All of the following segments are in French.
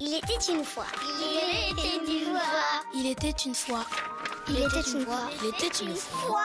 Il était une fois. Il était une fois. Il était une fois. Il était une fois. Il était une fois.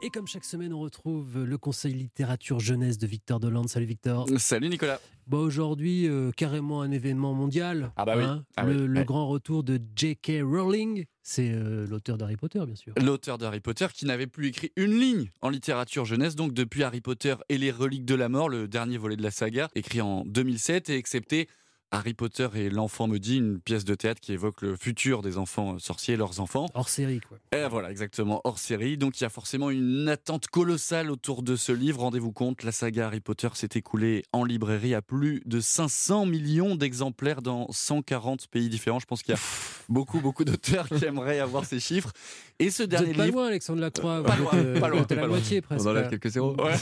Et comme chaque semaine, on retrouve le conseil littérature jeunesse de Victor Dolande. Salut Victor. Salut Nicolas. Bon, aujourd'hui, euh, carrément un événement mondial. hein. Ah bah oui. Ah le oui, le ouais. grand retour de J.K. Rowling. C'est euh, l'auteur d'Harry Potter, bien sûr. L'auteur d'Harry Potter qui n'avait plus écrit une ligne en littérature jeunesse, donc depuis Harry Potter et les reliques de la mort, le dernier volet de la saga, écrit en 2007 et excepté Harry Potter et l'enfant maudit, une pièce de théâtre qui évoque le futur des enfants sorciers et leurs enfants. Hors série, quoi. Et voilà, exactement, hors série. Donc il y a forcément une attente colossale autour de ce livre. Rendez-vous compte, la saga Harry Potter s'est écoulée en librairie à plus de 500 millions d'exemplaires dans 140 pays différents. Je pense qu'il y a beaucoup, beaucoup d'auteurs qui aimeraient avoir ces chiffres. Et ce dernier pas livre. loin, Alexandre Lacroix. Pas loin, êtes, euh, pas loin, pas la loin. moitié, presque. On enlève quelques zéros. Ouais.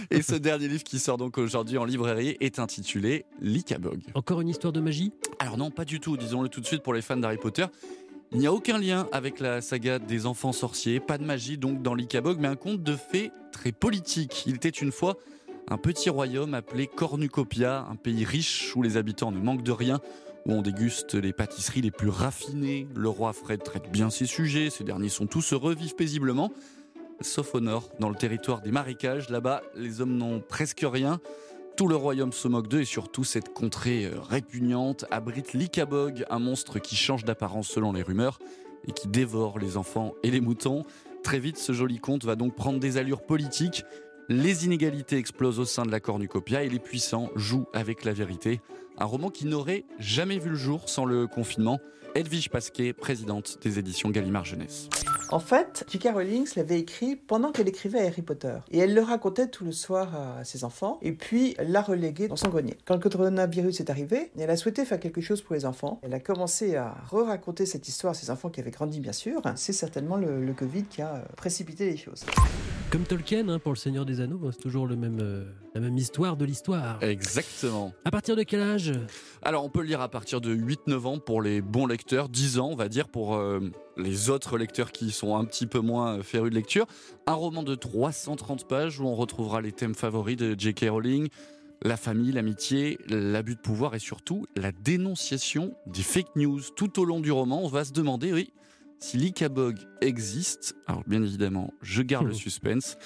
Et ce dernier livre qui sort donc aujourd'hui en librairie est intitulé L'Icabog. Encore une histoire de magie? Alors non, pas du tout, disons-le tout de suite pour les fans d'Harry Potter. Il n'y a aucun lien avec la saga des enfants sorciers, pas de magie donc dans l'Icabog, mais un conte de fées très politique. Il était une fois un petit royaume appelé Cornucopia, un pays riche où les habitants ne manquent de rien, où on déguste les pâtisseries les plus raffinées. Le roi Fred traite bien ses sujets, ces derniers sont tous heureux, paisiblement. Sauf au nord, dans le territoire des marécages, là-bas, les hommes n'ont presque rien. Tout le royaume se moque d'eux et surtout cette contrée euh, répugnante abrite l'Icabog, un monstre qui change d'apparence selon les rumeurs et qui dévore les enfants et les moutons. Très vite, ce joli conte va donc prendre des allures politiques. Les inégalités explosent au sein de la cornucopia et les puissants jouent avec la vérité. Un roman qui n'aurait jamais vu le jour sans le confinement. Edwige Pasquet, présidente des éditions Gallimard Jeunesse. En fait, J.K. Rowling l'avait écrit pendant qu'elle écrivait Harry Potter. Et elle le racontait tout le soir à ses enfants, et puis elle l'a relégué dans son grenier. Quand le coronavirus est arrivé, elle a souhaité faire quelque chose pour les enfants. Elle a commencé à re-raconter cette histoire à ses enfants qui avaient grandi, bien sûr. C'est certainement le, le Covid qui a euh, précipité les choses. Comme Tolkien, hein, pour Le Seigneur des Anneaux, c'est toujours le même, euh, la même histoire de l'histoire. Exactement. À partir de quel âge? Alors, on peut le lire à partir de 8-9 ans pour les bons lecteurs, 10 ans, on va dire, pour euh, les autres lecteurs qui sont un petit peu moins euh, férus de lecture. Un roman de 330 pages où on retrouvera les thèmes favoris de J.K. Rowling. La famille, l'amitié, l'abus de pouvoir et surtout la dénonciation des fake news. Tout au long du roman, on va se demander, oui, si l'Icabog existe. Alors, bien évidemment, je garde le suspense.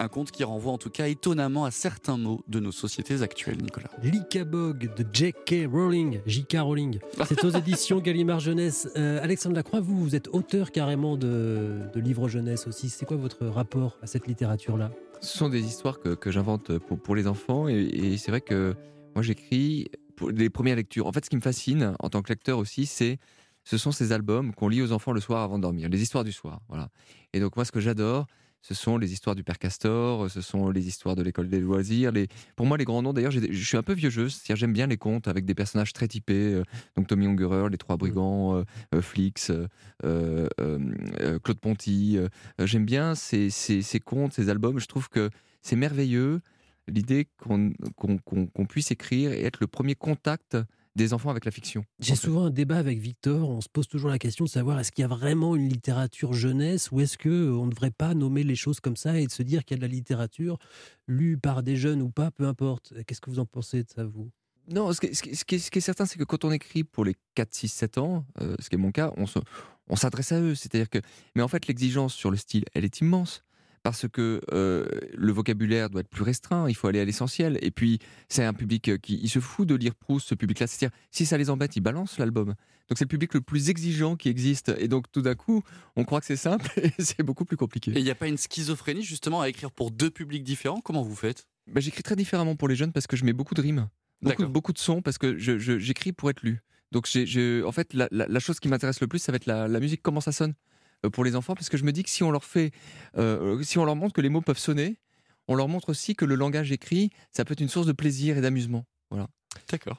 Un conte qui renvoie en tout cas étonnamment à certains mots de nos sociétés actuelles, Nicolas. L'Icabog de J.K. Rowling, J.K. Rowling. C'est aux éditions Gallimard Jeunesse. Euh, Alexandre Lacroix, vous, vous êtes auteur carrément de, de livres jeunesse aussi. C'est quoi votre rapport à cette littérature-là? Ce sont des histoires que, que j'invente pour, pour les enfants et, et c'est vrai que moi j'écris pour les premières lectures. En fait, ce qui me fascine en tant que lecteur aussi, c'est ce sont ces albums qu'on lit aux enfants le soir avant de dormir, les histoires du soir. Voilà. Et donc moi, ce que j'adore, ce sont les histoires du père Castor, ce sont les histoires de l'école des loisirs. Les... Pour moi, les grands noms, d'ailleurs, je suis un peu vieux jeu, c'est-à-dire j'aime bien les contes avec des personnages très typés, euh, donc Tommy Ungerer, les trois brigands, euh, euh, Flix, euh, Claude Ponty. j'aime bien ces, ces, ces contes, ces albums. Je trouve que c'est merveilleux l'idée qu'on puisse écrire et être le premier contact des enfants avec la fiction. J'ai en fait. souvent un débat avec Victor. On se pose toujours la question de savoir est-ce qu'il y a vraiment une littérature jeunesse ou est-ce que euh, on ne devrait pas nommer les choses comme ça et de se dire qu'il y a de la littérature lue par des jeunes ou pas, peu importe. Qu'est-ce que vous en pensez de ça, vous? Non, ce qui, est- ce qui est- ce qui est, ce qui est certain, c'est que quand on écrit pour les 4, 6, 7 ans, euh, ce qui est mon cas, on s'adresse à eux. C'est-à-dire que, mais en fait, l'exigence sur le style, elle est immense. Parce que euh, le vocabulaire doit être plus restreint, il faut aller à l'essentiel. Et puis, c'est un public euh, qui il se fout de lire Proust, ce public-là. C'est-à-dire, si ça les embête, ils balancent l'album. Donc, c'est le public le plus exigeant qui existe. Et donc, tout d'un coup, on croit que c'est simple et c'est beaucoup plus compliqué. Et il n'y a pas une schizophrénie justement à écrire pour deux publics différents? Comment vous faites? Bah, j'écris très différemment pour les jeunes parce que je mets beaucoup de rimes, beaucoup, de sons parce que je- je- j'écris pour être lu. Donc, en fait, la, la- la chose qui m'intéresse le plus, ça va être la, la musique, comment ça sonne pour les enfants, parce que je me dis que si on leur fait, euh, si on leur montre que les mots peuvent sonner, on leur montre aussi que le langage écrit, ça peut être une source de plaisir et d'amusement. Voilà. D'accord.